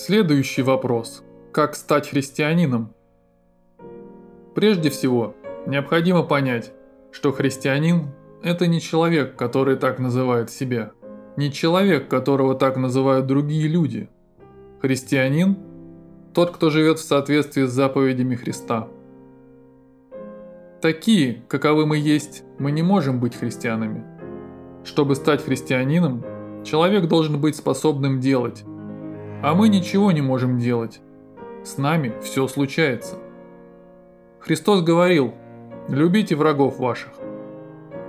Следующий вопрос. Как стать христианином? Прежде всего, необходимо понять, что христианин – это не человек, который так называет себя, не человек, которого так называют другие люди. Христианин – тот, кто живет в соответствии с заповедями Христа. Такие, каковы мы есть, мы не можем быть христианами. Чтобы стать христианином, человек должен быть способным делать, а мы ничего не можем делать. С нами все случается. Христос говорил, любите врагов ваших.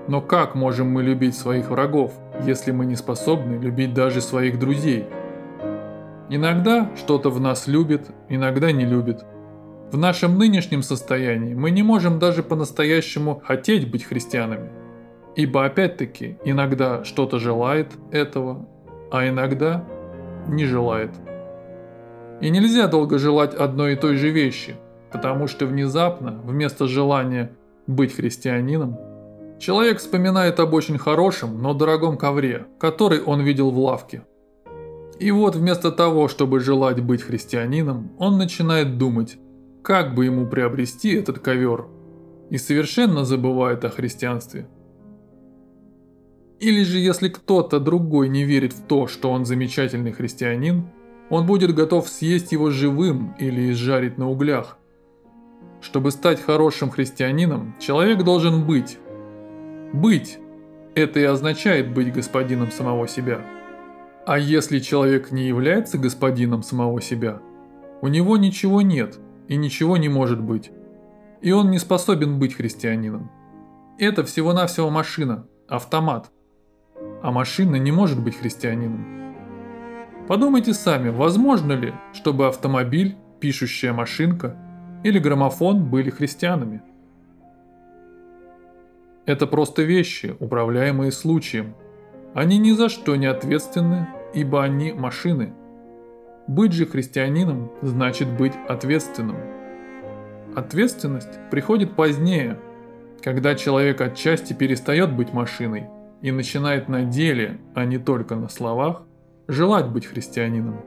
Но как можем мы любить своих врагов, если мы не способны любить даже своих друзей? Иногда что-то в нас любит, иногда не любит. В нашем нынешнем состоянии мы не можем даже по-настоящему хотеть быть христианами. Ибо опять-таки иногда что-то желает этого, а иногда не желает. И нельзя долго желать одной и той же вещи, потому что внезапно, вместо желания быть христианином, человек вспоминает об очень хорошем, но дорогом ковре, который он видел в лавке. И вот вместо того, чтобы желать быть христианином, он начинает думать, как бы ему приобрести этот ковер, и совершенно забывает о христианстве – или же если кто-то другой не верит в то, что он замечательный христианин, он будет готов съесть его живым или изжарить на углях. Чтобы стать хорошим христианином, человек должен быть. Быть – это и означает быть господином самого себя. А если человек не является господином самого себя, у него ничего нет и ничего не может быть. И он не способен быть христианином. Это всего-навсего машина, автомат – а машина не может быть христианином. Подумайте сами, возможно ли, чтобы автомобиль, пишущая машинка или граммофон были христианами? Это просто вещи, управляемые случаем. Они ни за что не ответственны, ибо они машины. Быть же христианином значит быть ответственным. Ответственность приходит позднее, когда человек отчасти перестает быть машиной – и начинает на деле, а не только на словах, желать быть христианином.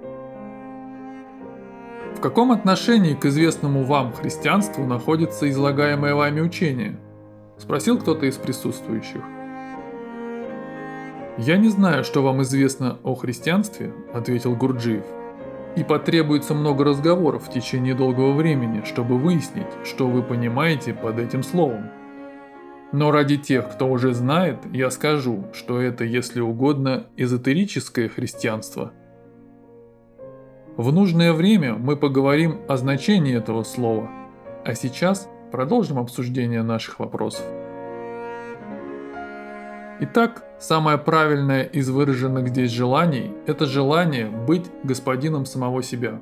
В каком отношении к известному вам христианству находится излагаемое вами учение? Спросил кто-то из присутствующих. «Я не знаю, что вам известно о христианстве», – ответил Гурджиев. «И потребуется много разговоров в течение долгого времени, чтобы выяснить, что вы понимаете под этим словом». Но ради тех, кто уже знает, я скажу, что это, если угодно, эзотерическое христианство. В нужное время мы поговорим о значении этого слова, а сейчас продолжим обсуждение наших вопросов. Итак, самое правильное из выраженных здесь желаний – это желание быть господином самого себя.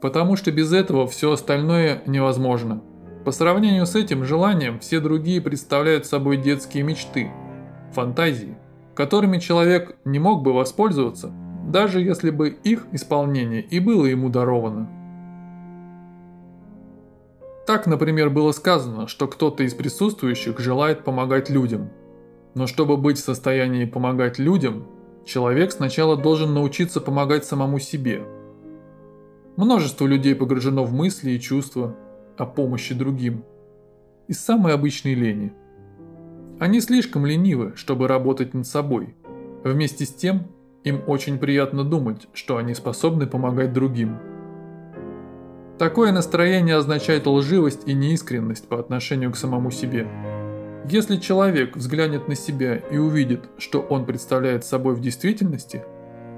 Потому что без этого все остальное невозможно – по сравнению с этим желанием, все другие представляют собой детские мечты, фантазии, которыми человек не мог бы воспользоваться, даже если бы их исполнение и было ему даровано. Так, например, было сказано, что кто-то из присутствующих желает помогать людям. Но чтобы быть в состоянии помогать людям, человек сначала должен научиться помогать самому себе. Множество людей погружено в мысли и чувства, о помощи другим. Из самой обычной лени. Они слишком ленивы, чтобы работать над собой. Вместе с тем, им очень приятно думать, что они способны помогать другим. Такое настроение означает лживость и неискренность по отношению к самому себе. Если человек взглянет на себя и увидит, что он представляет собой в действительности,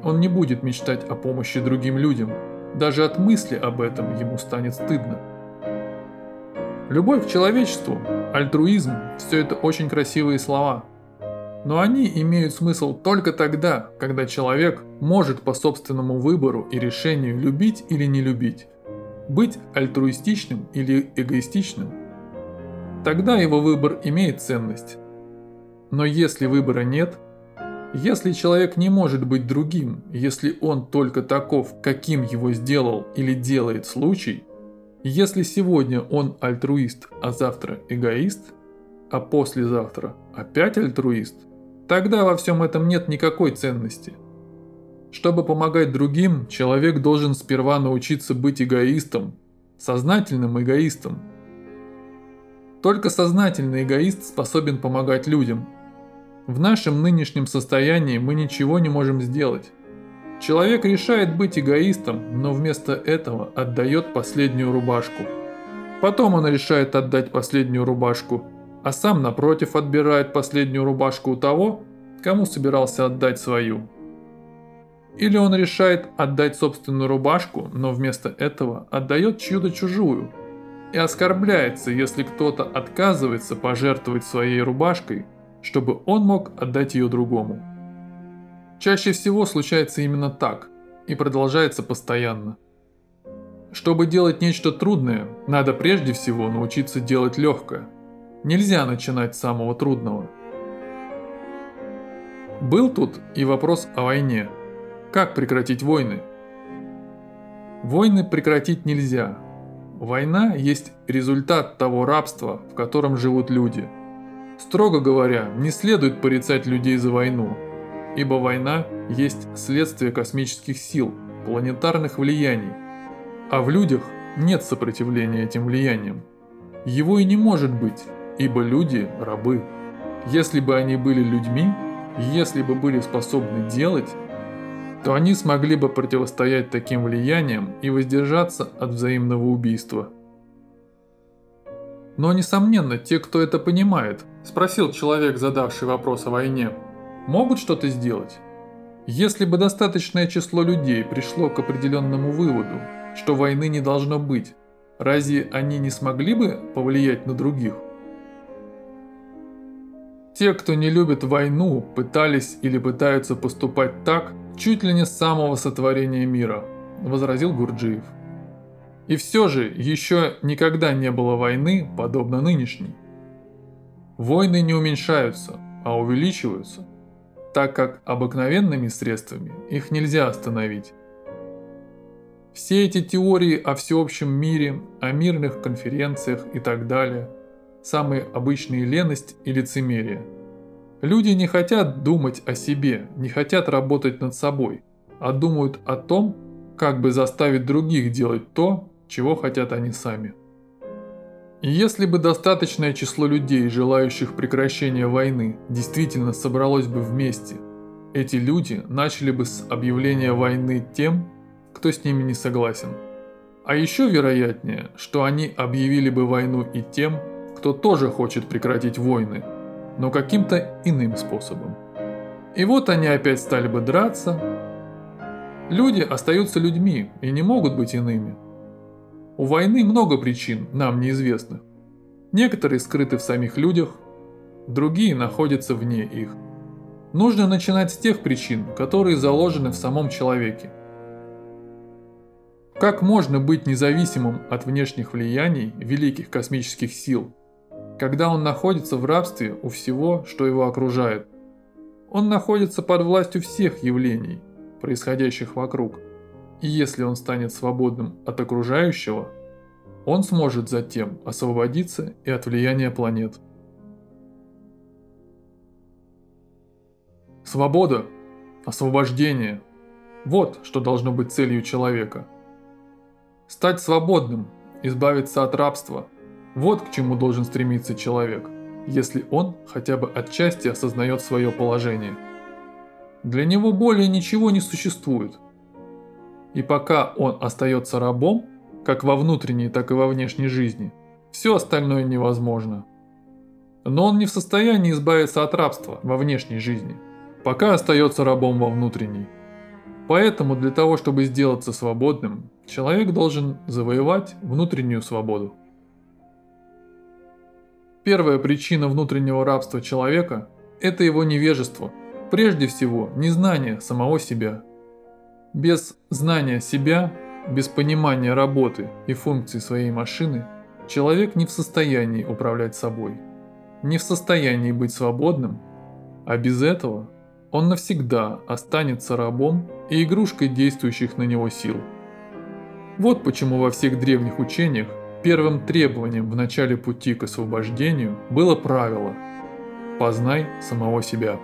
он не будет мечтать о помощи другим людям. Даже от мысли об этом ему станет стыдно. Любовь к человечеству, альтруизм – все это очень красивые слова. Но они имеют смысл только тогда, когда человек может по собственному выбору и решению любить или не любить, быть альтруистичным или эгоистичным. Тогда его выбор имеет ценность. Но если выбора нет, если человек не может быть другим, если он только таков, каким его сделал или делает случай – если сегодня он альтруист, а завтра эгоист, а послезавтра опять альтруист, тогда во всем этом нет никакой ценности. Чтобы помогать другим, человек должен сперва научиться быть эгоистом, сознательным эгоистом. Только сознательный эгоист способен помогать людям. В нашем нынешнем состоянии мы ничего не можем сделать. Человек решает быть эгоистом, но вместо этого отдает последнюю рубашку. Потом он решает отдать последнюю рубашку, а сам напротив отбирает последнюю рубашку у того, кому собирался отдать свою. Или он решает отдать собственную рубашку, но вместо этого отдает чью-то чужую. И оскорбляется, если кто-то отказывается пожертвовать своей рубашкой, чтобы он мог отдать ее другому. Чаще всего случается именно так и продолжается постоянно. Чтобы делать нечто трудное, надо прежде всего научиться делать легкое. Нельзя начинать с самого трудного. Был тут и вопрос о войне. Как прекратить войны? Войны прекратить нельзя. Война есть результат того рабства, в котором живут люди. Строго говоря, не следует порицать людей за войну, ибо война есть следствие космических сил, планетарных влияний, а в людях нет сопротивления этим влияниям. Его и не может быть, ибо люди – рабы. Если бы они были людьми, если бы были способны делать, то они смогли бы противостоять таким влияниям и воздержаться от взаимного убийства. Но, несомненно, те, кто это понимает, спросил человек, задавший вопрос о войне – могут что-то сделать? Если бы достаточное число людей пришло к определенному выводу, что войны не должно быть, разве они не смогли бы повлиять на других? Те, кто не любит войну, пытались или пытаются поступать так, чуть ли не с самого сотворения мира, возразил Гурджиев. И все же еще никогда не было войны, подобно нынешней. Войны не уменьшаются, а увеличиваются – так как обыкновенными средствами их нельзя остановить. Все эти теории о всеобщем мире, о мирных конференциях и так далее – самые обычные леность и лицемерие. Люди не хотят думать о себе, не хотят работать над собой, а думают о том, как бы заставить других делать то, чего хотят они сами. Если бы достаточное число людей, желающих прекращения войны, действительно собралось бы вместе, эти люди начали бы с объявления войны тем, кто с ними не согласен. А еще вероятнее, что они объявили бы войну и тем, кто тоже хочет прекратить войны, но каким-то иным способом. И вот они опять стали бы драться. Люди остаются людьми и не могут быть иными – у войны много причин, нам неизвестных. Некоторые скрыты в самих людях, другие находятся вне их. Нужно начинать с тех причин, которые заложены в самом человеке. Как можно быть независимым от внешних влияний великих космических сил, когда он находится в рабстве у всего, что его окружает? Он находится под властью всех явлений, происходящих вокруг. И если он станет свободным от окружающего, он сможет затем освободиться и от влияния планет. Свобода, освобождение – вот что должно быть целью человека. Стать свободным, избавиться от рабства – вот к чему должен стремиться человек, если он хотя бы отчасти осознает свое положение. Для него более ничего не существует – и пока он остается рабом, как во внутренней, так и во внешней жизни, все остальное невозможно. Но он не в состоянии избавиться от рабства во внешней жизни, пока остается рабом во внутренней. Поэтому для того, чтобы сделаться свободным, человек должен завоевать внутреннюю свободу. Первая причина внутреннего рабства человека – это его невежество, прежде всего незнание самого себя – без знания себя, без понимания работы и функций своей машины, человек не в состоянии управлять собой, не в состоянии быть свободным, а без этого он навсегда останется рабом и игрушкой действующих на него сил. Вот почему во всех древних учениях первым требованием в начале пути к освобождению было правило «познай самого себя».